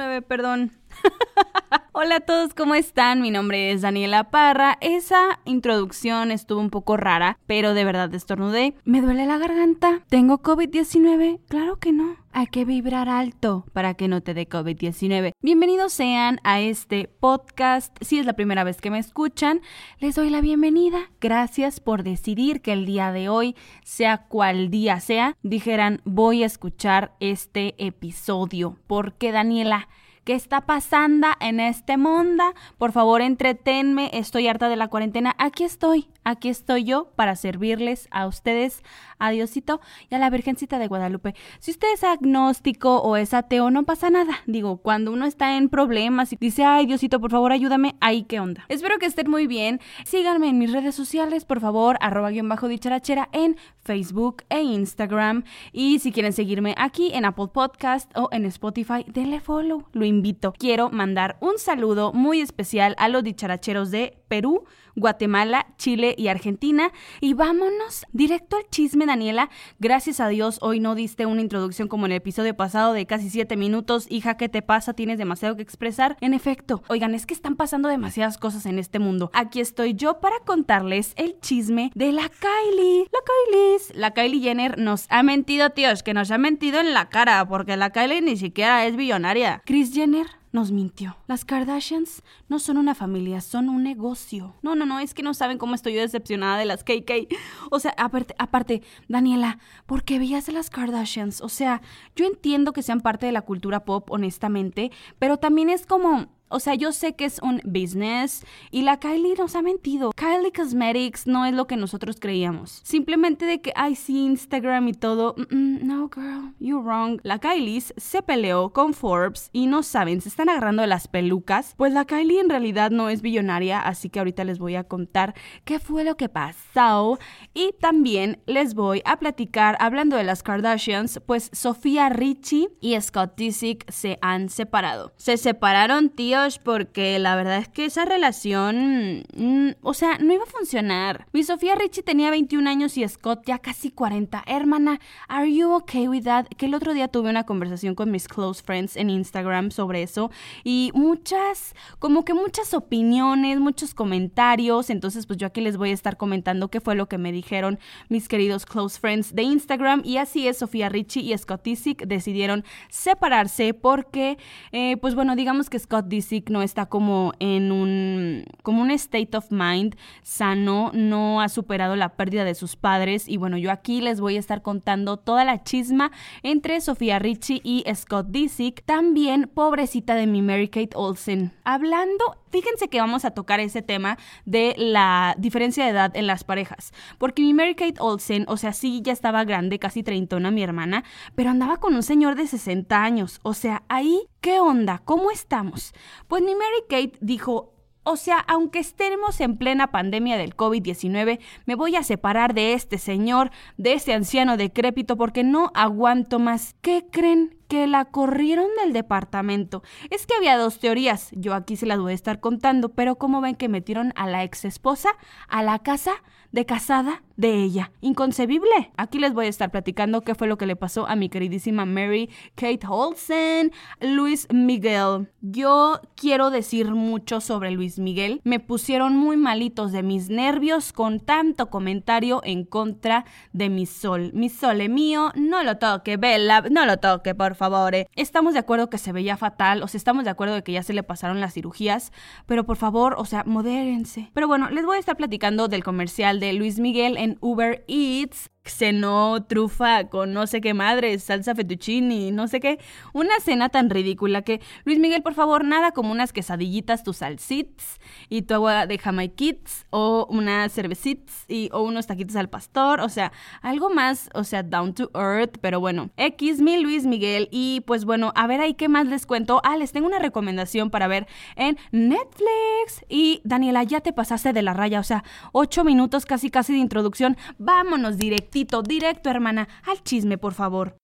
COVID-19, perdón. Hola a todos, ¿cómo están? Mi nombre es Daniela Parra. Esa introducción estuvo un poco rara, pero de verdad estornudé. ¿Me duele la garganta? ¿Tengo COVID-19? Claro que no. Hay que vibrar alto para que no te dé COVID-19. Bienvenidos sean a este podcast. Si es la primera vez que me escuchan, les doy la bienvenida. Gracias por decidir que el día de hoy, sea cual día sea, dijeran voy a escuchar este episodio. Porque Daniela, ¿Qué está pasando en este mundo? Por favor, entretenme. Estoy harta de la cuarentena. Aquí estoy. Aquí estoy yo para servirles a ustedes, a Diosito y a la Virgencita de Guadalupe. Si usted es agnóstico o es ateo, no pasa nada. Digo, cuando uno está en problemas y dice, ay Diosito, por favor ayúdame, ahí qué onda. Espero que estén muy bien. Síganme en mis redes sociales, por favor, arroba guion bajo dicharachera en Facebook e Instagram. Y si quieren seguirme aquí en Apple Podcast o en Spotify, denle follow. Lo invito. Quiero mandar un saludo muy especial a los dicharacheros de Perú, Guatemala, Chile y Argentina. Y vámonos directo al chisme, Daniela. Gracias a Dios, hoy no diste una introducción como en el episodio pasado de casi siete minutos. Hija, ¿qué te pasa? ¿Tienes demasiado que expresar? En efecto, oigan, es que están pasando demasiadas cosas en este mundo. Aquí estoy yo para contarles el chisme de la Kylie. La Kylie. La Kylie Jenner nos ha mentido, tíos, que nos ha mentido en la cara, porque la Kylie ni siquiera es billonaria. Chris Jenner nos mintió. Las Kardashians no son una familia, son un negocio. No, no, no, es que no saben cómo estoy yo decepcionada de las KK. O sea, aparte, aparte, Daniela, ¿por qué veías a las Kardashians? O sea, yo entiendo que sean parte de la cultura pop, honestamente, pero también es como o sea, yo sé que es un business y la Kylie nos ha mentido. Kylie Cosmetics no es lo que nosotros creíamos. Simplemente de que, ay, sí, Instagram y todo. no, girl, you're wrong. La Kylie se peleó con Forbes y no saben, se están agarrando de las pelucas. Pues la Kylie en realidad no es billonaria, así que ahorita les voy a contar qué fue lo que pasó. Y también les voy a platicar, hablando de las Kardashians, pues Sofía Richie y Scott Disick se han separado. Se separaron, tío porque la verdad es que esa relación, mm, o sea, no iba a funcionar. Mi Sofía Richie tenía 21 años y Scott ya casi 40. Hermana, ¿are you okay with that? Que el otro día tuve una conversación con mis close friends en Instagram sobre eso y muchas, como que muchas opiniones, muchos comentarios. Entonces, pues yo aquí les voy a estar comentando qué fue lo que me dijeron mis queridos close friends de Instagram. Y así es, Sofía Richie y Scott Disick decidieron separarse porque, eh, pues bueno, digamos que Scott Disick no está como en un, como un state of mind sano, no ha superado la pérdida de sus padres. Y bueno, yo aquí les voy a estar contando toda la chisma entre Sofía Richie y Scott Disick. También, pobrecita de mi Mary Kate Olsen. Hablando Fíjense que vamos a tocar ese tema de la diferencia de edad en las parejas. Porque mi Mary Kate Olsen, o sea, sí, ya estaba grande, casi treintona mi hermana, pero andaba con un señor de 60 años. O sea, ahí, ¿qué onda? ¿Cómo estamos? Pues mi Mary Kate dijo, o sea, aunque estemos en plena pandemia del COVID-19, me voy a separar de este señor, de este anciano decrépito, porque no aguanto más. ¿Qué creen? que la corrieron del departamento. Es que había dos teorías, yo aquí se las voy a estar contando, pero ¿cómo ven que metieron a la ex esposa a la casa de casada de ella? Inconcebible. Aquí les voy a estar platicando qué fue lo que le pasó a mi queridísima Mary Kate Olsen, Luis Miguel. Yo quiero decir mucho sobre Luis Miguel. Me pusieron muy malitos de mis nervios con tanto comentario en contra de mi sol. Mi sole mío, no lo toque, Bella, no lo toque, por favor. Eh. Estamos de acuerdo que se veía fatal, o sea, estamos de acuerdo de que ya se le pasaron las cirugías, pero por favor, o sea, modérense. Pero bueno, les voy a estar platicando del comercial de Luis Miguel en Uber Eats cenó trufa con no sé qué madre, salsa fettuccini, no sé qué. Una cena tan ridícula que, Luis Miguel, por favor, nada como unas quesadillitas, tus salsits y tu agua de jamaiquits o unas cervecitas y, o unos taquitos al pastor, o sea, algo más, o sea, down to earth, pero bueno. X, mi Luis Miguel y pues bueno, a ver ahí qué más les cuento. Ah, les tengo una recomendación para ver en Netflix. Y Daniela, ya te pasaste de la raya, o sea, ocho minutos casi casi de introducción. Vámonos directito directo, hermana, al chisme, por favor.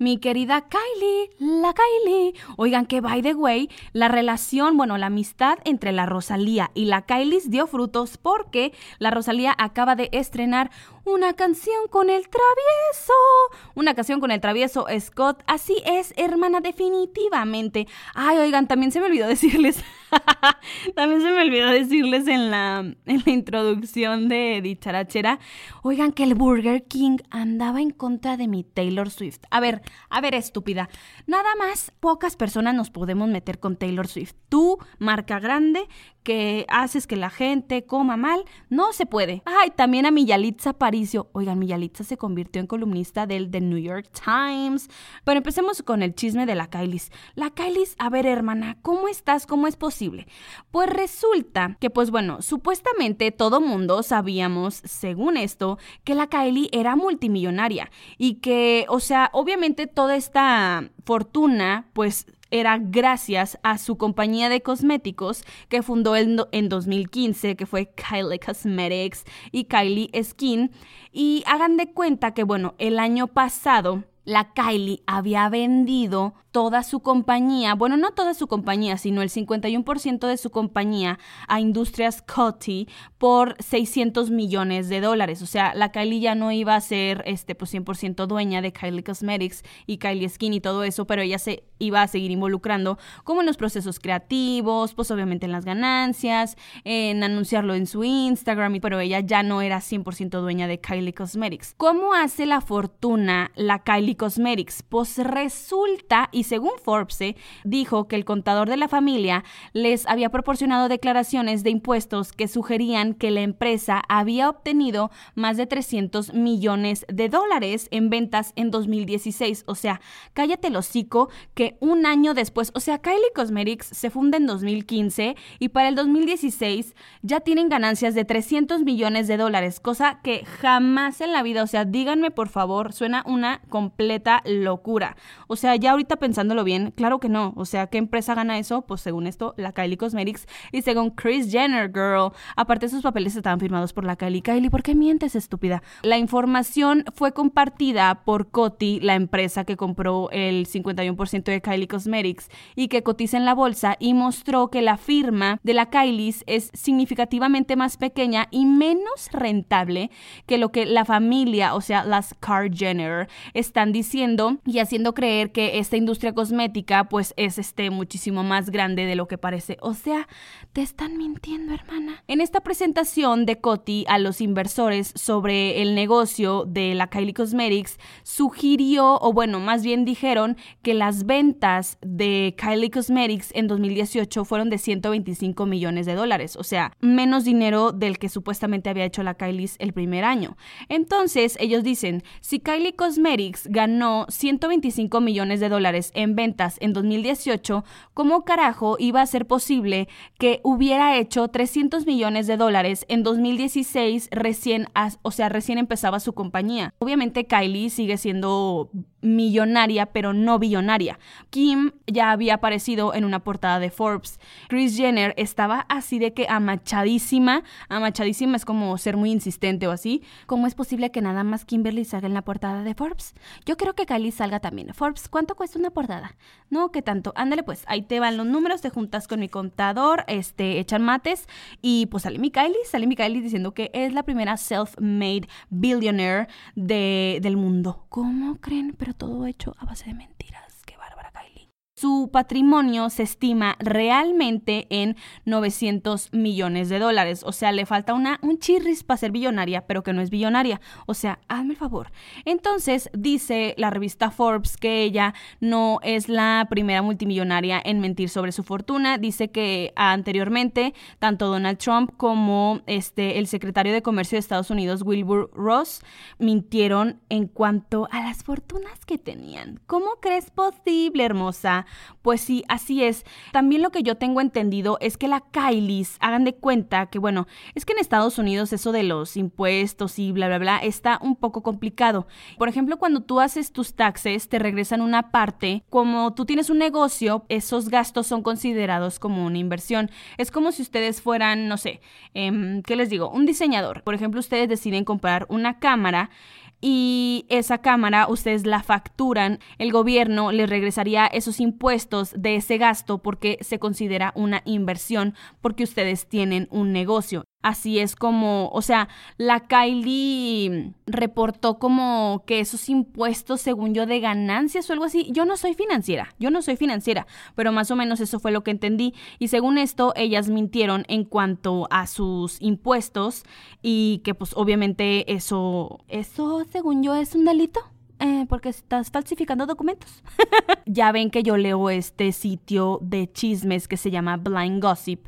Mi querida Kylie, la Kylie. Oigan que, by the way, la relación, bueno, la amistad entre la Rosalía y la Kylie dio frutos porque la Rosalía acaba de estrenar una canción con el travieso. Una canción con el travieso Scott. Así es, hermana, definitivamente. Ay, oigan, también se me olvidó decirles. también se me olvidó decirles en la, en la introducción de Dicharachera. Oigan, que el Burger King andaba en contra de mi Taylor Swift. A ver, a ver, estúpida. Nada más pocas personas nos podemos meter con Taylor Swift. Tú, marca grande, que haces que la gente coma mal, no se puede. Ay, también a Miyalitza Paricio. Oigan, Miyalitza se convirtió en columnista del The New York Times. Pero empecemos con el chisme de la Kailis. La Kailis, a ver, hermana, ¿cómo estás? ¿Cómo es posible? Pues resulta que, pues bueno, supuestamente todo mundo sabíamos, según esto, que la Kylie era multimillonaria y que, o sea, obviamente toda esta fortuna, pues era gracias a su compañía de cosméticos que fundó en 2015, que fue Kylie Cosmetics y Kylie Skin. Y hagan de cuenta que, bueno, el año pasado la Kylie había vendido toda su compañía, bueno, no toda su compañía, sino el 51% de su compañía a Industrias Coty por 600 millones de dólares. O sea, la Kylie ya no iba a ser este, pues 100% dueña de Kylie Cosmetics y Kylie Skin y todo eso, pero ella se iba a seguir involucrando como en los procesos creativos, pues obviamente en las ganancias, en anunciarlo en su Instagram, pero ella ya no era 100% dueña de Kylie Cosmetics. ¿Cómo hace la fortuna la Kylie Cosmetics? Pues resulta, y según Forbes, eh, dijo que el contador de la familia les había proporcionado declaraciones de impuestos que sugerían que la empresa había obtenido más de 300 millones de dólares en ventas en 2016. O sea, cállate el hocico que un año después, o sea, Kylie Cosmetics se funda en 2015 y para el 2016 ya tienen ganancias de 300 millones de dólares, cosa que jamás en la vida, o sea, díganme por favor, suena una completa locura. O sea, ya ahorita pensándolo bien, claro que no. O sea, ¿qué empresa gana eso? Pues según esto, la Kylie Cosmetics y según Chris Jenner, girl. Aparte, sus papeles estaban firmados por la Kylie. Kylie, ¿por qué mientes, estúpida? La información fue compartida por Coty, la empresa que compró el 51% de Kylie Cosmetics y que cotiza en la bolsa y mostró que la firma de la Kylie es significativamente más pequeña y menos rentable que lo que la familia, o sea, las Car Jenner, están diciendo y haciendo creer que esta industria cosmética pues es este muchísimo más grande de lo que parece. O sea, te están mintiendo, hermana. En esta presentación de Coty a los inversores sobre el negocio de la Kylie Cosmetics, sugirió, o bueno, más bien dijeron que las ventas de Kylie Cosmetics en 2018 fueron de 125 millones de dólares, o sea, menos dinero del que supuestamente había hecho la Kylie el primer año. Entonces, ellos dicen, si Kylie Cosmetics ganó 125 millones de dólares en ventas en 2018, ¿cómo carajo iba a ser posible que hubiera hecho 300 millones de dólares en 2016 recién, o sea, recién empezaba su compañía? Obviamente Kylie sigue siendo millonaria, pero no billonaria. Kim ya había aparecido en una portada de Forbes. Chris Jenner estaba así de que amachadísima. Amachadísima es como ser muy insistente o así. ¿Cómo es posible que nada más Kimberly salga en la portada de Forbes? Yo creo que Kylie salga también. Forbes, ¿cuánto cuesta una portada? No, ¿qué tanto? Ándale, pues ahí te van los números, te juntas con mi contador, este, echan mates y pues sale mi Kylie, sale mi Kylie diciendo que es la primera self-made billionaire de, del mundo. ¿Cómo creen? Pero todo hecho a base de mentiras. Su patrimonio se estima realmente en 900 millones de dólares. O sea, le falta una, un chirris para ser billonaria, pero que no es billonaria. O sea, hazme el favor. Entonces, dice la revista Forbes que ella no es la primera multimillonaria en mentir sobre su fortuna. Dice que anteriormente, tanto Donald Trump como este, el secretario de Comercio de Estados Unidos, Wilbur Ross, mintieron en cuanto a las fortunas que tenían. ¿Cómo crees posible, hermosa? Pues sí, así es. También lo que yo tengo entendido es que la Kylie's, hagan de cuenta que, bueno, es que en Estados Unidos eso de los impuestos y bla, bla, bla, está un poco complicado. Por ejemplo, cuando tú haces tus taxes, te regresan una parte. Como tú tienes un negocio, esos gastos son considerados como una inversión. Es como si ustedes fueran, no sé, eh, ¿qué les digo? Un diseñador. Por ejemplo, ustedes deciden comprar una cámara y esa cámara ustedes la facturan, el gobierno les regresaría esos impuestos de ese gasto porque se considera una inversión porque ustedes tienen un negocio. Así es como, o sea, la Kylie reportó como que esos impuestos, según yo, de ganancias o algo así. Yo no soy financiera, yo no soy financiera, pero más o menos eso fue lo que entendí. Y según esto, ellas mintieron en cuanto a sus impuestos y que pues obviamente eso, eso, según yo, es un delito. Eh, porque estás falsificando documentos. ya ven que yo leo este sitio de chismes que se llama Blind Gossip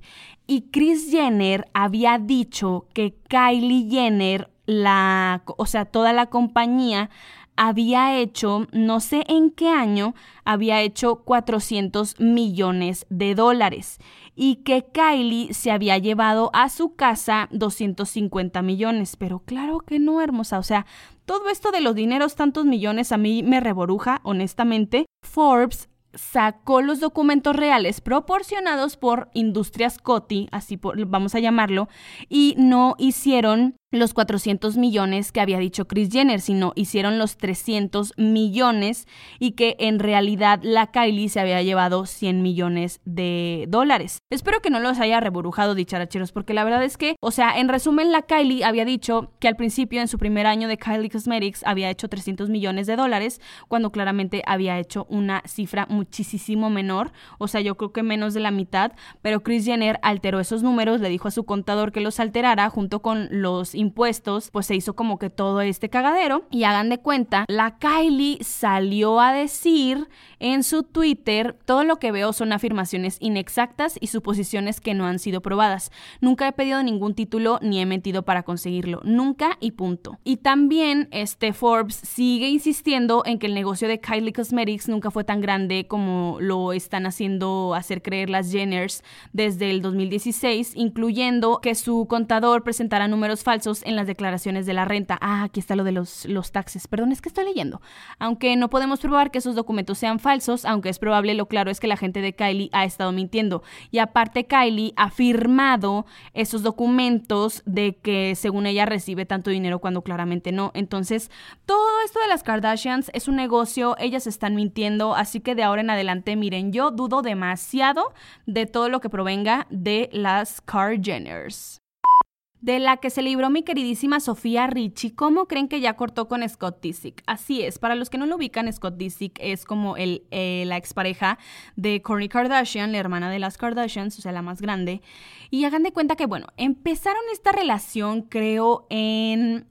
y Chris Jenner había dicho que Kylie Jenner, la, o sea, toda la compañía había hecho, no sé en qué año, había hecho 400 millones de dólares y que Kylie se había llevado a su casa 250 millones. Pero claro que no, hermosa. O sea, todo esto de los dineros, tantos millones, a mí me reboruja, honestamente. Forbes sacó los documentos reales proporcionados por Industrias Coti, así vamos a llamarlo, y no hicieron los 400 millones que había dicho Chris Jenner, sino hicieron los 300 millones y que en realidad la Kylie se había llevado 100 millones de dólares. Espero que no los haya reburujado dicharacheros, porque la verdad es que, o sea, en resumen, la Kylie había dicho que al principio, en su primer año de Kylie Cosmetics, había hecho 300 millones de dólares, cuando claramente había hecho una cifra muchísimo menor, o sea, yo creo que menos de la mitad, pero Chris Jenner alteró esos números, le dijo a su contador que los alterara junto con los impuestos, pues se hizo como que todo este cagadero. Y hagan de cuenta, la Kylie salió a decir en su Twitter, todo lo que veo son afirmaciones inexactas y suposiciones que no han sido probadas. Nunca he pedido ningún título ni he mentido para conseguirlo. Nunca y punto. Y también este Forbes sigue insistiendo en que el negocio de Kylie Cosmetics nunca fue tan grande como lo están haciendo hacer creer las Jenners desde el 2016, incluyendo que su contador presentara números falsos en las declaraciones de la renta. Ah, aquí está lo de los, los taxes. Perdón, es que estoy leyendo. Aunque no podemos probar que esos documentos sean falsos, aunque es probable, lo claro es que la gente de Kylie ha estado mintiendo. Y aparte, Kylie ha firmado esos documentos de que según ella recibe tanto dinero cuando claramente no. Entonces, todo esto de las Kardashians es un negocio, ellas están mintiendo, así que de ahora en adelante, miren, yo dudo demasiado de todo lo que provenga de las Jenners de la que se libró mi queridísima Sofía Richie. ¿Cómo creen que ya cortó con Scott Disick? Así es, para los que no lo ubican, Scott Disick es como el, eh, la expareja de Kourtney Kardashian, la hermana de las Kardashians, o sea, la más grande. Y hagan de cuenta que, bueno, empezaron esta relación, creo, en,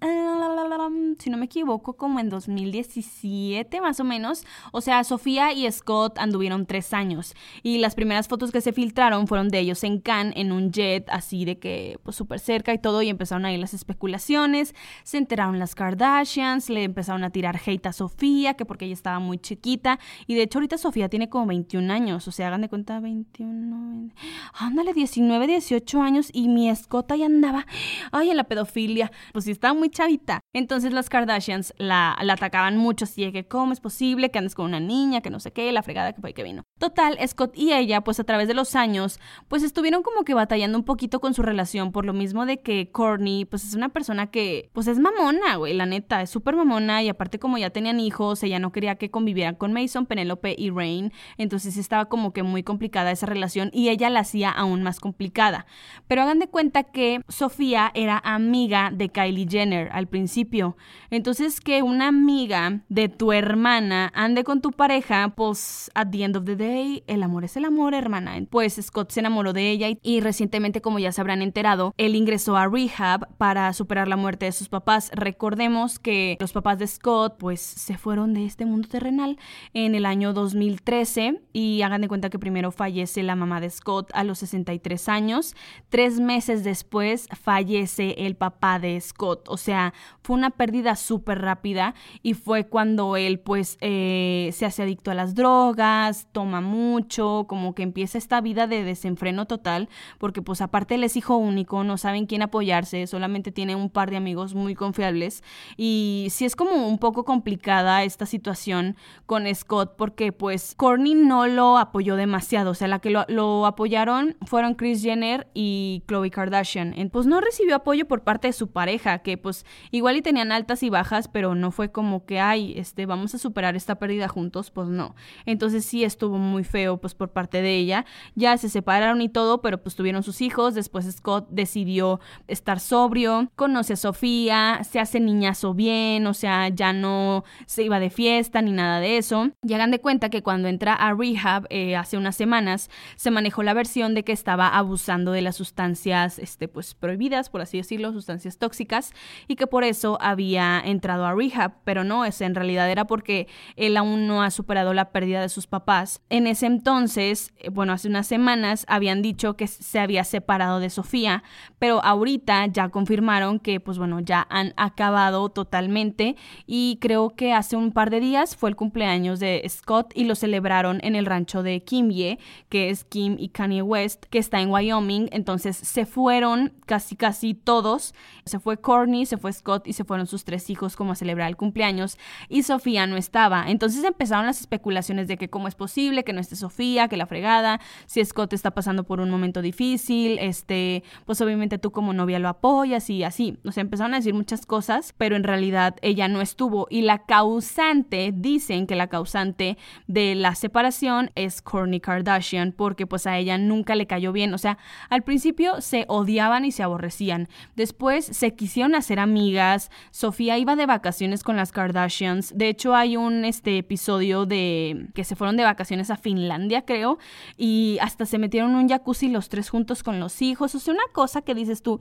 si no me equivoco, como en 2017 más o menos. O sea, Sofía y Scott anduvieron tres años. Y las primeras fotos que se filtraron fueron de ellos en Cannes, en un jet, así de que, pues, súper cerca todo y empezaron ahí las especulaciones, se enteraron las Kardashians, le empezaron a tirar hate a Sofía, que porque ella estaba muy chiquita y de hecho ahorita Sofía tiene como 21 años, o sea, hagan de cuenta 21, ándale, 19, 18 años y mi escota ya andaba, ay, en la pedofilia, pues sí, estaba muy chavita. Entonces las Kardashians la, la atacaban mucho, así de que cómo es posible que andes con una niña, que no sé qué, la fregada que fue que vino. Total, Scott y ella, pues a través de los años, pues estuvieron como que batallando un poquito con su relación por lo mismo de que que Courtney, pues es una persona que, pues es mamona, güey, la neta, es súper mamona y aparte como ya tenían hijos, ella no quería que convivieran con Mason, Penelope y Rain, entonces estaba como que muy complicada esa relación y ella la hacía aún más complicada. Pero hagan de cuenta que Sofía era amiga de Kylie Jenner al principio, entonces que una amiga de tu hermana ande con tu pareja, pues at the end of the day, el amor es el amor, hermana. Pues Scott se enamoró de ella y, y recientemente, como ya se habrán enterado, él ingresó rehab para superar la muerte de sus papás. Recordemos que los papás de Scott pues se fueron de este mundo terrenal en el año 2013 y hagan de cuenta que primero fallece la mamá de Scott a los 63 años. Tres meses después fallece el papá de Scott. O sea, fue una pérdida súper rápida y fue cuando él pues eh, se hace adicto a las drogas, toma mucho, como que empieza esta vida de desenfreno total porque pues aparte él es hijo único, no saben quién apoyarse, solamente tiene un par de amigos muy confiables y sí es como un poco complicada esta situación con Scott porque pues Courtney no lo apoyó demasiado, o sea, la que lo, apoyaron fueron Chris Jenner y Khloe Kardashian, pues no recibió apoyo por parte de su pareja, que pues igual y tenían altas y bajas, pero no fue como que, ay, este, vamos a superar esta pérdida juntos, pues no. Entonces sí estuvo muy feo, pues por parte de ella. Ya se separaron y todo, pero pues tuvieron sus hijos. Después Scott decidió estar sobrio, conoce a Sofía, se hace niñazo bien, o sea, ya no se iba de fiesta ni nada de eso. Y hagan de cuenta que cuando entra a rehab eh, hace unas semanas, se manejó la versión de que estaba abusando de las sustancias, este, pues prohibidas, por así decirlo, sustancias tóxicas, y que por eso había entrado a rehab, pero no, es en realidad era porque él aún no ha superado la pérdida de sus papás. En ese entonces, eh, bueno, hace unas semanas habían dicho que se había separado de Sofía, pero ahorita ya confirmaron que, pues bueno, ya han acabado totalmente y creo que hace un par de días fue el cumpleaños de Scott y lo celebraron en el rancho de Kimye, que es Kim y Kanye West, que está en Wyoming, entonces se fueron casi casi todos, se fue Courtney, se fue Scott y se fueron sus tres hijos como a celebrar el cumpleaños y Sofía no estaba. Entonces empezaron las especulaciones de que cómo es posible que no esté Sofía, que la fregada, si Scott está pasando por un momento difícil, este, pues obviamente tú como novia lo apoyas y así. O sea, empezaron a decir muchas cosas, pero en realidad ella no estuvo. Y la causante, dicen que la causante de la separación es Kourtney Kardashian porque pues a ella nunca le cayó bien, o sea, al principio se odiaban y se aborrecían, después se quisieron hacer amigas, Sofía iba de vacaciones con las Kardashians, de hecho hay un este episodio de que se fueron de vacaciones a Finlandia, creo, y hasta se metieron un jacuzzi los tres juntos con los hijos, o sea, una cosa que dices tú,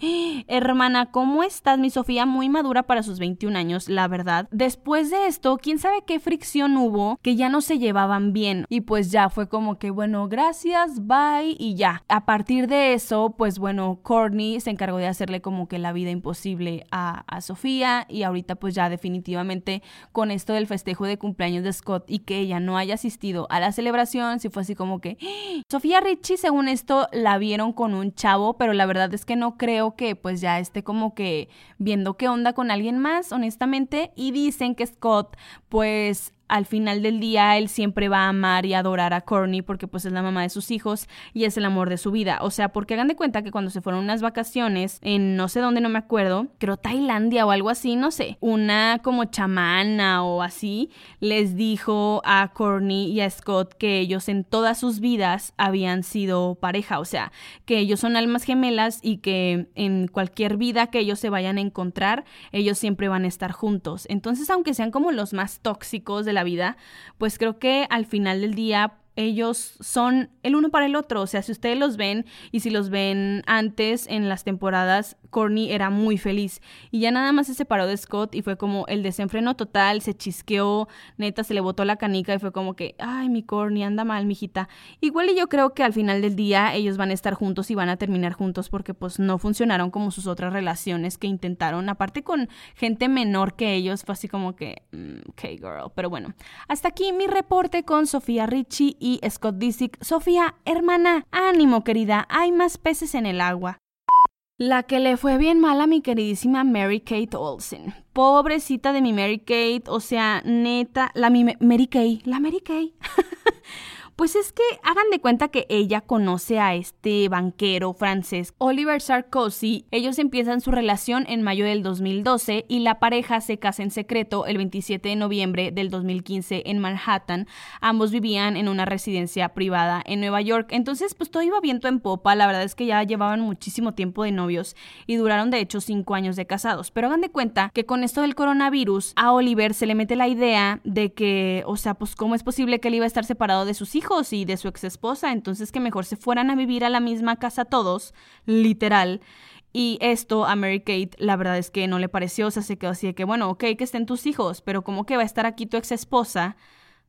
Hermana, ¿cómo estás? Mi Sofía muy madura para sus 21 años, la verdad. Después de esto, quién sabe qué fricción hubo que ya no se llevaban bien y pues ya fue como que bueno, gracias, bye y ya. A partir de eso, pues bueno, Courtney se encargó de hacerle como que la vida imposible a, a Sofía y ahorita pues ya definitivamente con esto del festejo de cumpleaños de Scott y que ella no haya asistido a la celebración, si fue así como que ¡Ah! Sofía Richie según esto la vieron con un chavo, pero la verdad es que no creo que pues ya esté como que viendo qué onda con alguien más, honestamente, y dicen que Scott pues al final del día él siempre va a amar y adorar a Courtney porque pues es la mamá de sus hijos y es el amor de su vida. O sea, porque hagan de cuenta que cuando se fueron unas vacaciones en no sé dónde, no me acuerdo, creo Tailandia o algo así, no sé, una como chamana o así, les dijo a Courtney y a Scott que ellos en todas sus vidas habían sido pareja, o sea, que ellos son almas gemelas y que en cualquier vida que ellos se vayan a encontrar, ellos siempre van a estar juntos. Entonces, aunque sean como los más tóxicos de la vida, pues creo que al final del día ellos son el uno para el otro. O sea, si ustedes los ven y si los ven antes en las temporadas, Courtney era muy feliz. Y ya nada más se separó de Scott y fue como el desenfreno total, se chisqueó, neta, se le botó la canica y fue como que, ay, mi Courtney, anda mal, mijita. Igual y yo creo que al final del día ellos van a estar juntos y van a terminar juntos porque pues no funcionaron como sus otras relaciones que intentaron. Aparte con gente menor que ellos, fue así como que, mm, ok, girl. Pero bueno, hasta aquí mi reporte con Sofía Richie y Scott Disick, Sofía, hermana, ánimo querida, hay más peces en el agua. La que le fue bien mal a mi queridísima Mary Kate Olsen. Pobrecita de mi Mary Kate, o sea, neta, la mi Mary Kay, la Mary Kay. Pues es que hagan de cuenta que ella conoce a este banquero francés, Oliver Sarkozy. Ellos empiezan su relación en mayo del 2012 y la pareja se casa en secreto el 27 de noviembre del 2015 en Manhattan. Ambos vivían en una residencia privada en Nueva York. Entonces, pues todo iba viento en popa. La verdad es que ya llevaban muchísimo tiempo de novios y duraron de hecho cinco años de casados. Pero hagan de cuenta que con esto del coronavirus, a Oliver se le mete la idea de que, o sea, pues cómo es posible que él iba a estar separado de sus hijos y de su ex esposa, entonces que mejor se fueran a vivir a la misma casa todos, literal. Y esto a Mary Kate, la verdad es que no le pareció, o sea, se quedó así de que, bueno, ok, que estén tus hijos, pero como que va a estar aquí tu ex esposa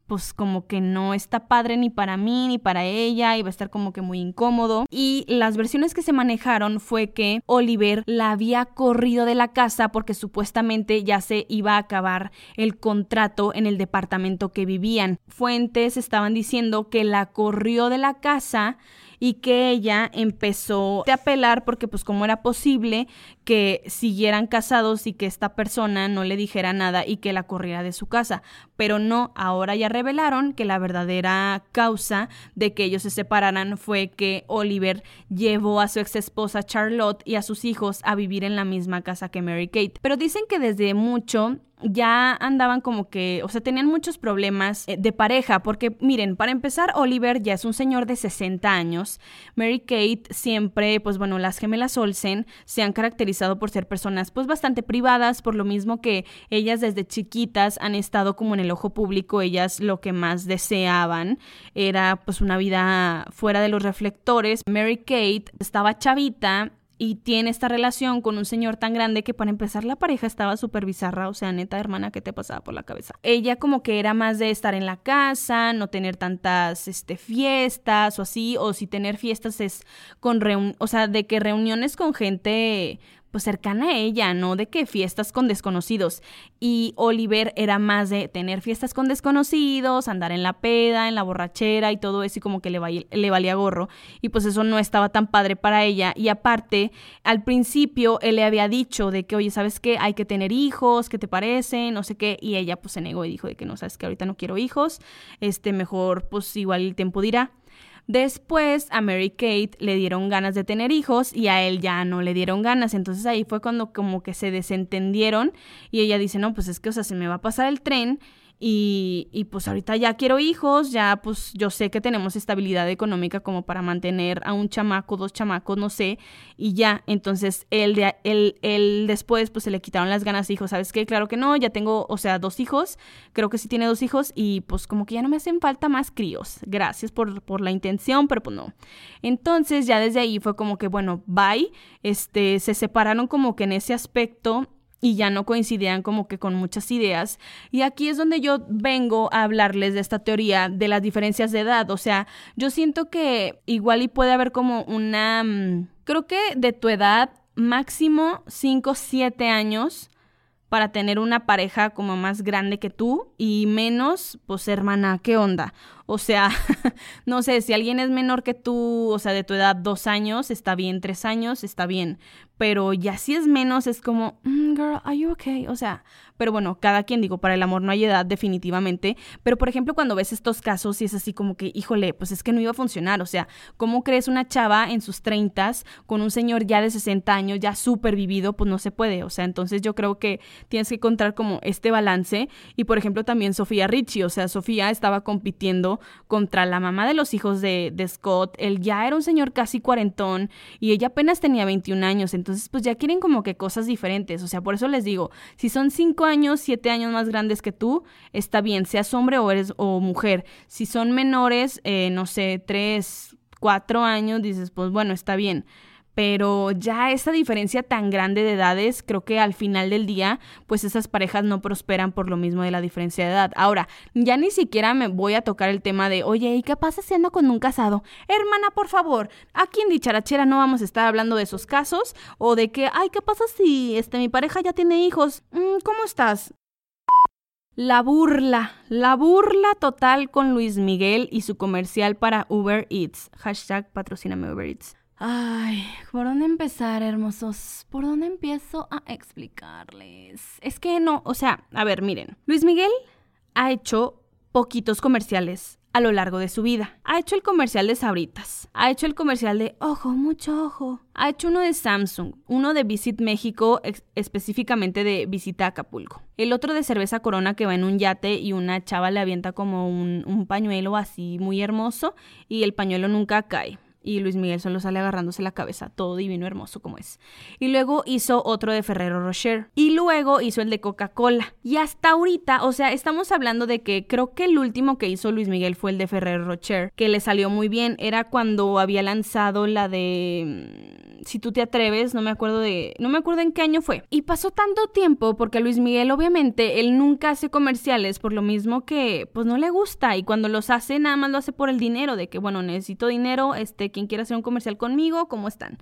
pues como que no está padre ni para mí ni para ella va a estar como que muy incómodo. Y las versiones que se manejaron fue que Oliver la había corrido de la casa porque supuestamente ya se iba a acabar el contrato en el departamento que vivían. Fuentes estaban diciendo que la corrió de la casa y que ella empezó a apelar porque pues como era posible que siguieran casados y que esta persona no le dijera nada y que la corriera de su casa. Pero no, ahora ya revelaron que la verdadera causa de que ellos se separaran fue que Oliver llevó a su ex esposa Charlotte y a sus hijos a vivir en la misma casa que Mary Kate. Pero dicen que desde mucho ya andaban como que, o sea, tenían muchos problemas eh, de pareja, porque miren, para empezar, Oliver ya es un señor de 60 años, Mary Kate siempre, pues bueno, las gemelas Olsen se han caracterizado por ser personas pues bastante privadas, por lo mismo que ellas desde chiquitas han estado como en el ojo público, ellas lo que más deseaban era pues una vida fuera de los reflectores. Mary Kate estaba chavita y tiene esta relación con un señor tan grande que para empezar la pareja estaba súper bizarra, o sea, neta hermana, ¿qué te pasaba por la cabeza? Ella como que era más de estar en la casa, no tener tantas este, fiestas o así, o si tener fiestas es con reun o sea, de que reuniones con gente pues cercana a ella, ¿no? De que fiestas con desconocidos. Y Oliver era más de tener fiestas con desconocidos, andar en la peda, en la borrachera y todo eso y como que le, le valía gorro. Y pues eso no estaba tan padre para ella. Y aparte, al principio él le había dicho de que, oye, ¿sabes qué? Hay que tener hijos, ¿qué te parece? No sé qué. Y ella pues se negó y dijo de que no, sabes que ahorita no quiero hijos. Este, mejor pues igual el tiempo dirá. Después a Mary Kate le dieron ganas de tener hijos y a él ya no le dieron ganas. Entonces ahí fue cuando como que se desentendieron y ella dice, no, pues es que, o sea, se me va a pasar el tren y, y, pues ahorita ya quiero hijos, ya pues yo sé que tenemos estabilidad económica como para mantener a un chamaco, dos chamacos, no sé, y ya, entonces él, él, él después pues se le quitaron las ganas, dijo, ¿sabes qué? Claro que no, ya tengo, o sea, dos hijos, creo que sí tiene dos hijos y pues como que ya no me hacen falta más críos, gracias por, por la intención, pero pues no. Entonces ya desde ahí fue como que, bueno, bye, este, se separaron como que en ese aspecto y ya no coincidían como que con muchas ideas. Y aquí es donde yo vengo a hablarles de esta teoría de las diferencias de edad. O sea, yo siento que igual y puede haber como una... Mm, creo que de tu edad máximo 5, 7 años para tener una pareja como más grande que tú y menos, pues hermana, ¿qué onda? O sea, no sé, si alguien es menor que tú, o sea, de tu edad dos años, está bien, tres años, está bien. Pero ya si es menos, es como, mm, girl, are you okay? O sea, pero bueno, cada quien digo, para el amor no hay edad definitivamente. Pero por ejemplo, cuando ves estos casos y es así como que, híjole, pues es que no iba a funcionar. O sea, ¿cómo crees una chava en sus treintas con un señor ya de 60 años, ya súper vivido? Pues no se puede. O sea, entonces yo creo que tienes que encontrar como este balance. Y por ejemplo, también Sofía Richie. O sea, Sofía estaba compitiendo contra la mamá de los hijos de, Scott. Él ya era un señor casi cuarentón y ella apenas tenía 21 años. Entonces, pues ya quieren como que cosas diferentes. O sea, por eso les digo, si son 5 años, 7 años más grandes que tú, está bien, seas hombre o eres o mujer. Si son menores, eh, no sé, 3, 4 años, dices, pues bueno, está bien pero ya esa diferencia tan grande de edades, creo que al final del día, pues esas parejas no prosperan por lo mismo de la diferencia de edad. Ahora, ya ni siquiera me voy a tocar el tema de, oye, ¿y qué pasa siendo con un casado? Hermana, por favor, aquí en Dicharachera no vamos a estar hablando de esos casos o de que, ay, ¿qué pasa si este, mi pareja ya tiene hijos? Mm, ¿Cómo estás? La burla, la burla total con Luis Miguel y su comercial para Uber Eats. Hashtag patrocíname Uber Eats. Ay, ¿por dónde empezar, hermosos? ¿Por dónde empiezo a explicarles? Es que no, o sea, a ver, miren, Luis Miguel ha hecho poquitos comerciales a lo largo de su vida. Ha hecho el comercial de Sabritas, ha hecho el comercial de Ojo, mucho ojo, ha hecho uno de Samsung, uno de Visit México, específicamente de Visita Acapulco. El otro de Cerveza Corona que va en un yate y una chava le avienta como un, un pañuelo así muy hermoso y el pañuelo nunca cae y Luis Miguel solo sale agarrándose la cabeza, todo divino, hermoso como es. Y luego hizo otro de Ferrero Rocher. Y luego hizo el de Coca-Cola. Y hasta ahorita, o sea, estamos hablando de que creo que el último que hizo Luis Miguel fue el de Ferrero Rocher, que le salió muy bien. Era cuando había lanzado la de si tú te atreves, no me acuerdo de, no me acuerdo en qué año fue. Y pasó tanto tiempo porque Luis Miguel obviamente él nunca hace comerciales por lo mismo que pues no le gusta y cuando los hace nada más lo hace por el dinero de que bueno, necesito dinero, este quien quiera hacer un comercial conmigo, ¿cómo están?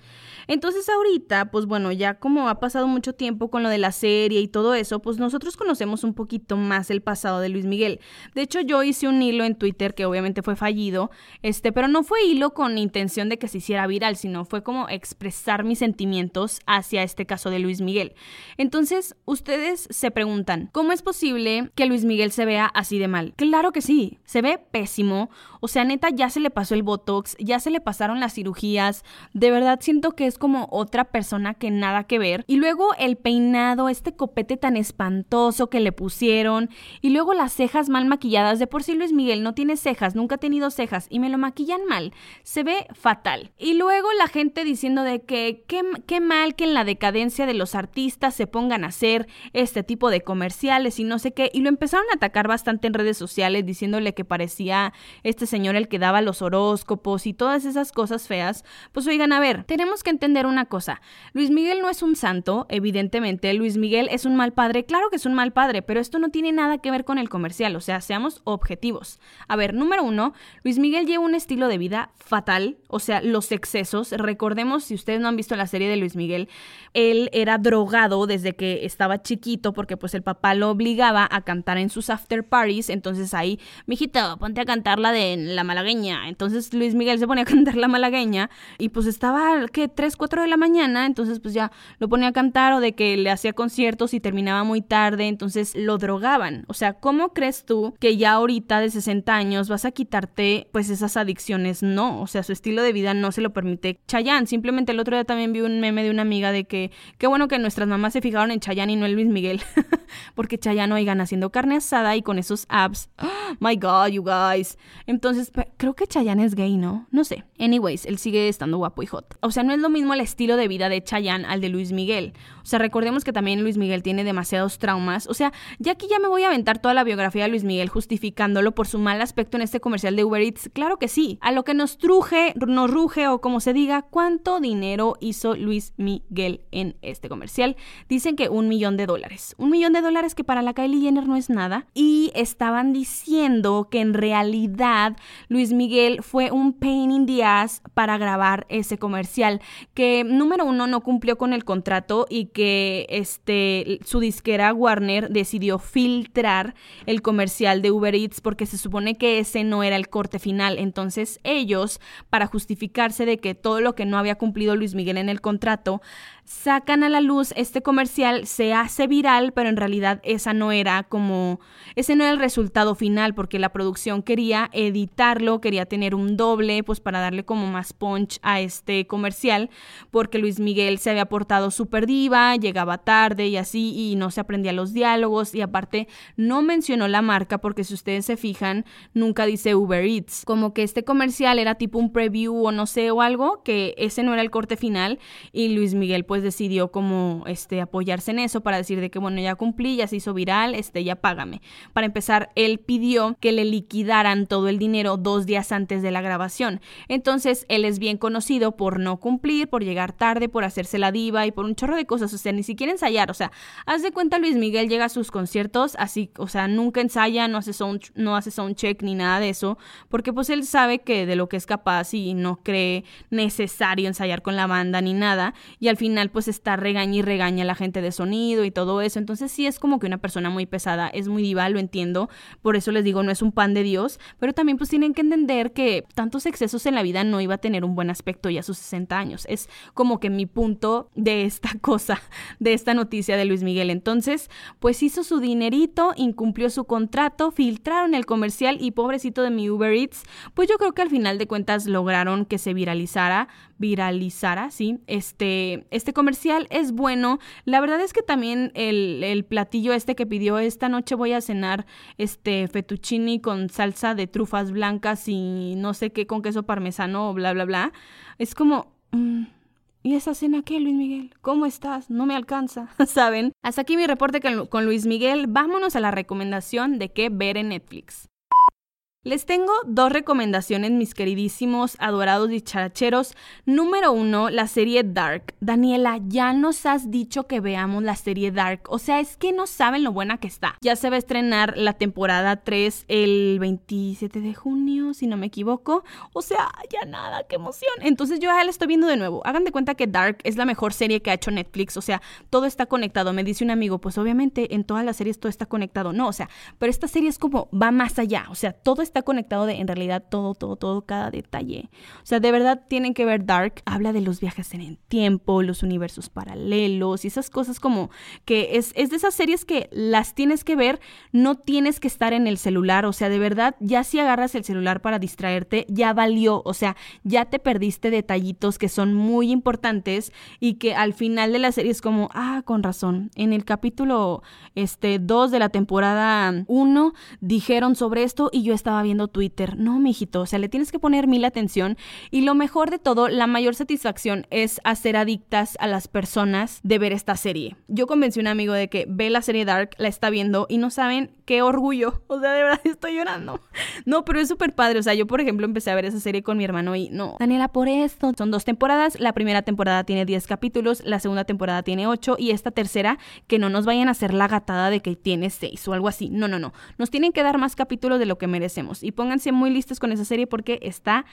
Entonces ahorita, pues bueno, ya como ha pasado mucho tiempo con lo de la serie y todo eso, pues nosotros conocemos un poquito más el pasado de Luis Miguel. De hecho, yo hice un hilo en Twitter que obviamente fue fallido, este, pero no fue hilo con intención de que se hiciera viral, sino fue como expresar mis sentimientos hacia este caso de Luis Miguel. Entonces, ustedes se preguntan, ¿cómo es posible que Luis Miguel se vea así de mal? Claro que sí, se ve pésimo. O sea, neta, ya se le pasó el Botox, ya se le pasaron las cirugías. De verdad siento que es como otra persona que nada que ver. Y luego el peinado, este copete tan espantoso que le pusieron. Y luego las cejas mal maquilladas. De por sí Luis Miguel no tiene cejas, nunca ha tenido cejas y me lo maquillan mal. Se ve fatal. Y luego la gente diciendo de que qué, mal que en la decadencia de los artistas se pongan a hacer este tipo de comerciales y no sé qué. Y lo empezaron a atacar bastante en redes sociales diciéndole que parecía este señor el que daba los horóscopos y todas esas cosas feas, pues oigan, a ver, tenemos que entender una cosa. Luis Miguel no es un santo, evidentemente. Luis Miguel es un mal padre, claro que es un mal padre, pero esto no tiene nada que ver con el comercial, o sea, seamos objetivos. A ver, número uno, Luis Miguel lleva un estilo de vida fatal, o sea, los excesos. Recordemos, si ustedes no han visto la serie de Luis Miguel, él era drogado desde que estaba chiquito porque pues el papá lo obligaba a cantar en sus after parties, entonces ahí, mijito, ponte a cantar la de la malagueña. Entonces Luis Miguel se ponía a cantar la malagueña y pues estaba, ¿qué? 3, 4 de la mañana, entonces pues ya lo ponía a cantar o de que le hacía conciertos y terminaba muy tarde, entonces lo drogaban. O sea, ¿cómo crees tú que ya ahorita de 60 años vas a quitarte pues esas adicciones? No, o sea, su estilo de vida no se lo permite. Chayanne, simplemente el otro día también vi un meme de una amiga de que qué bueno que nuestras mamás se fijaron en Chayanne y no en Luis Miguel, porque Chayanne oigan haciendo carne asada y con esos abs. my god, you guys. Entonces, creo que Chayanne es gay, ¿no? No sé. Anyways, él sigue estando guapo y hot. O sea, no es lo mismo el estilo de vida de Chayanne al de Luis Miguel. O sea, recordemos que también Luis Miguel tiene demasiados traumas. O sea, ya aquí ya me voy a aventar toda la biografía de Luis Miguel justificándolo por su mal aspecto en este comercial de Uber Eats. Claro que sí. A lo que nos truje, nos ruge o como se diga, ¿cuánto dinero hizo Luis Miguel en este comercial? Dicen que un millón de dólares. Un millón de dólares que para la Kylie Jenner no es nada. Y estaban diciendo que en realidad Luis Miguel fue un pain in the ass para grabar ese comercial, que número uno no cumplió con el contrato y que este, su disquera Warner decidió filtrar el comercial de Uber Eats porque se supone que ese no era el corte final. Entonces ellos, para justificarse de que todo lo que no había cumplido Luis Miguel en el contrato, sacan a la luz este comercial, se hace viral, pero en realidad esa no era como, ese no era el resultado final, porque la producción quería editarlo, quería tener un doble, pues para darle como más punch a este comercial, porque Luis Miguel se había portado súper diva, llegaba tarde y así, y no se aprendía los diálogos, y aparte no mencionó la marca, porque si ustedes se fijan, nunca dice Uber Eats, como que este comercial era tipo un preview o no sé, o algo, que ese no era el corte final, y Luis Miguel pues pues decidió como este apoyarse en eso para decir de que bueno, ya cumplí, ya se hizo viral, este ya págame. Para empezar, él pidió que le liquidaran todo el dinero dos días antes de la grabación. Entonces, él es bien conocido por no cumplir, por llegar tarde, por hacerse la diva y por un chorro de cosas, o sea, ni siquiera ensayar, o sea, haz de cuenta Luis Miguel llega a sus conciertos así, o sea, nunca ensaya, no hace sound, no hace sound check ni nada de eso, porque pues él sabe que de lo que es capaz y no cree necesario ensayar con la banda ni nada, y al final pues está regaña y regaña la gente de sonido y todo eso. Entonces sí es como que una persona muy pesada, es muy diva, lo entiendo. Por eso les digo, no es un pan de Dios, pero también pues tienen que entender que tantos excesos en la vida no iba a tener un buen aspecto ya a sus 60 años. Es como que mi punto de esta cosa, de esta noticia de Luis Miguel. Entonces, pues hizo su dinerito, incumplió su contrato, filtraron el comercial y pobrecito de mi Uber Eats, pues yo creo que al final de cuentas lograron que se viralizara, viralizara, sí, este, este comercial es bueno. La verdad es que también el, platillo este que pidió esta noche voy a cenar este fettuccini con salsa de trufas blancas y no sé qué con queso parmesano bla bla bla. Es como mm, ¿Y esa cena qué, Luis Miguel? ¿Cómo estás? No me alcanza, ¿saben? Hasta aquí mi reporte con Luis Miguel. Vámonos a la recomendación de qué ver en Netflix. Les tengo dos recomendaciones, mis queridísimos, adorados dicharacheros. Número uno, la serie Dark. Daniela, ya nos has dicho que veamos la serie Dark. O sea, es que no saben lo buena que está. Ya se va a estrenar la temporada 3 el 27 de junio, si no me equivoco. O sea, ya nada, qué emoción. Entonces yo ya la estoy viendo de nuevo. Hagan de cuenta que Dark es la mejor serie que ha hecho Netflix. O sea, todo está conectado. Me dice un amigo, pues obviamente en todas las series todo está conectado. No, o sea, pero esta serie es como va más allá. O sea, todo está conectado de en realidad todo, todo, todo, cada detalle. O sea, de verdad tienen que ver Dark. Habla de los viajes en el tiempo, los universos paralelos y esas cosas como que es, es de esas series que las tienes que ver, no tienes que estar en el celular. O sea, de verdad, ya si agarras el celular para distraerte, ya valió. O sea, ya te perdiste detallitos que son muy importantes y que al final de la serie es como, ah, con razón. En el capítulo este, 2 de la temporada 1 dijeron sobre esto y yo estaba viendo Twitter. No, mijito, o sea, le tienes que poner mil atención. Y lo mejor de todo, la mayor satisfacción es hacer adictas a las personas de ver esta serie. Yo convencí a un amigo de que ve la serie Dark, la está viendo y no saben qué orgullo. O sea, de verdad estoy llorando. No, pero es súper padre. O sea, yo, por ejemplo, empecé a ver esa serie con mi hermano y no. Daniela, por esto. Son dos temporadas. La primera temporada tiene 10 capítulos, la segunda temporada tiene 8 y esta tercera, que no nos vayan a hacer la gatada de que tiene 6 o algo así. No, no, no. Nos tienen que dar más capítulos de lo que merecemos. Y pónganse muy listos con esa serie porque está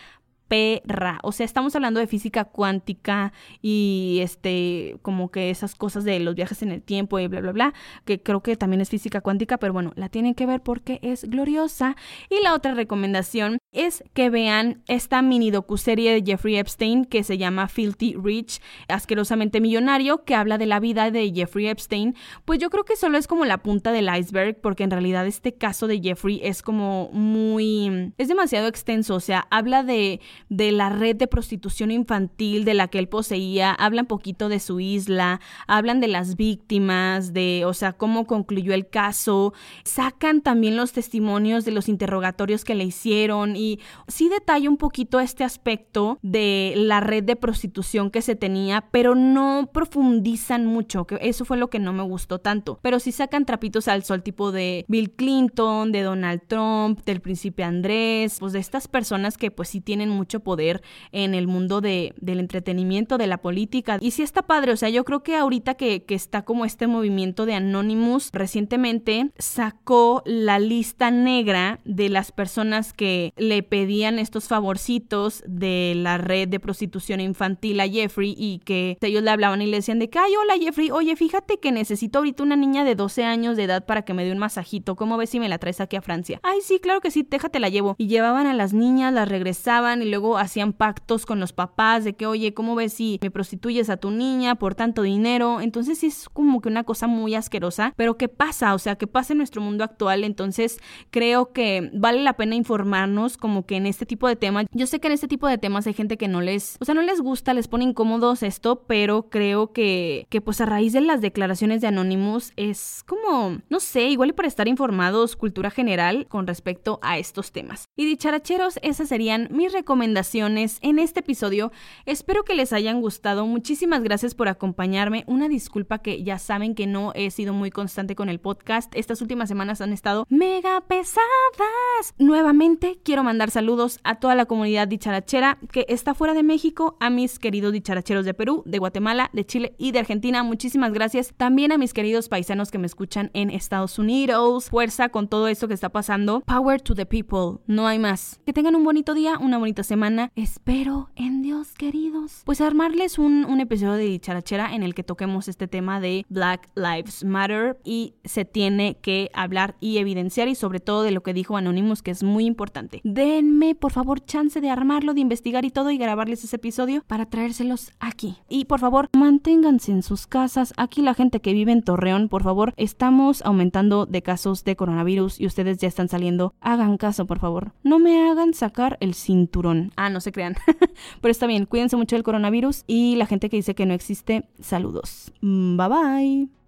perra. O sea, estamos hablando de física cuántica y este, como que esas cosas de los viajes en el tiempo y bla, bla, bla, que creo que también es física cuántica, pero bueno, la tienen que ver porque es gloriosa. Y la otra recomendación es que vean esta mini docuserie de Jeffrey Epstein que se llama Filthy Rich, asquerosamente millonario, que habla de la vida de Jeffrey Epstein. Pues yo creo que solo es como la punta del iceberg, porque en realidad este caso de Jeffrey es como muy... es demasiado extenso, o sea, habla de de la red de prostitución infantil de la que él poseía, hablan poquito de su isla, hablan de las víctimas, de, o sea, cómo concluyó el caso, sacan también los testimonios de los interrogatorios que le hicieron y sí detalla un poquito este aspecto de la red de prostitución que se tenía, pero no profundizan mucho, que eso fue lo que no me gustó tanto, pero sí sacan trapitos al sol tipo de Bill Clinton, de Donald Trump, del príncipe Andrés, pues de estas personas que pues sí tienen poder en el mundo de, del entretenimiento, de la política. Y sí está padre, o sea, yo creo que ahorita que, que está como este movimiento de Anonymous, recientemente sacó la lista negra de las personas que le pedían estos favorcitos de la red de prostitución infantil a Jeffrey y que ellos le hablaban y le decían de que, ay, hola Jeffrey, oye, fíjate que necesito ahorita una niña de 12 años de edad para que me dé un masajito, ¿cómo ves si me la traes aquí a Francia? Ay, sí, claro que sí, déjate la llevo. Y llevaban a las niñas, las regresaban y luego hacían pactos con los papás de que, oye, ¿cómo ves si me prostituyes a tu niña por tanto dinero? Entonces sí es como que una cosa muy asquerosa, pero ¿qué pasa? O sea, ¿qué pasa en nuestro mundo actual? Entonces creo que vale la pena informarnos como que en este tipo de temas, yo sé que en este tipo de temas hay gente que no les, o sea, no les gusta, les pone incómodos esto, pero creo que, que pues a raíz de las declaraciones de Anonymous es como, no sé, igual y para estar informados, cultura general con respecto a estos temas. Y dicharacheros, esas serían mis recomendaciones en este episodio. Espero que les hayan gustado. Muchísimas gracias por acompañarme. Una disculpa que ya saben que no he sido muy constante con el podcast. Estas últimas semanas han estado mega pesadas. Nuevamente quiero mandar saludos a toda la comunidad dicharachera que está fuera de México, a mis queridos dicharacheros de Perú, de Guatemala, de Chile y de Argentina. Muchísimas gracias. También a mis queridos paisanos que me escuchan en Estados Unidos. Fuerza con todo esto que está pasando. Power to the people. No hay más. Que tengan un bonito día, una bonita semana Espero en Dios, queridos. Pues armarles un, un episodio de Dicharachera en el que toquemos este tema de Black Lives Matter y se tiene que hablar y evidenciar y sobre todo de lo que dijo Anonymous que es muy importante. Denme por favor chance de armarlo, de investigar y todo y grabarles ese episodio para traérselos aquí. Y por favor manténganse en sus casas. Aquí la gente que vive en Torreón, por favor, estamos aumentando de casos de coronavirus y ustedes ya están saliendo. Hagan caso, por favor. No me hagan sacar el cinturón. Ah, no se crean. Pero está bien, cuídense mucho del coronavirus y la gente que dice que no existe, saludos. Mm, bye bye.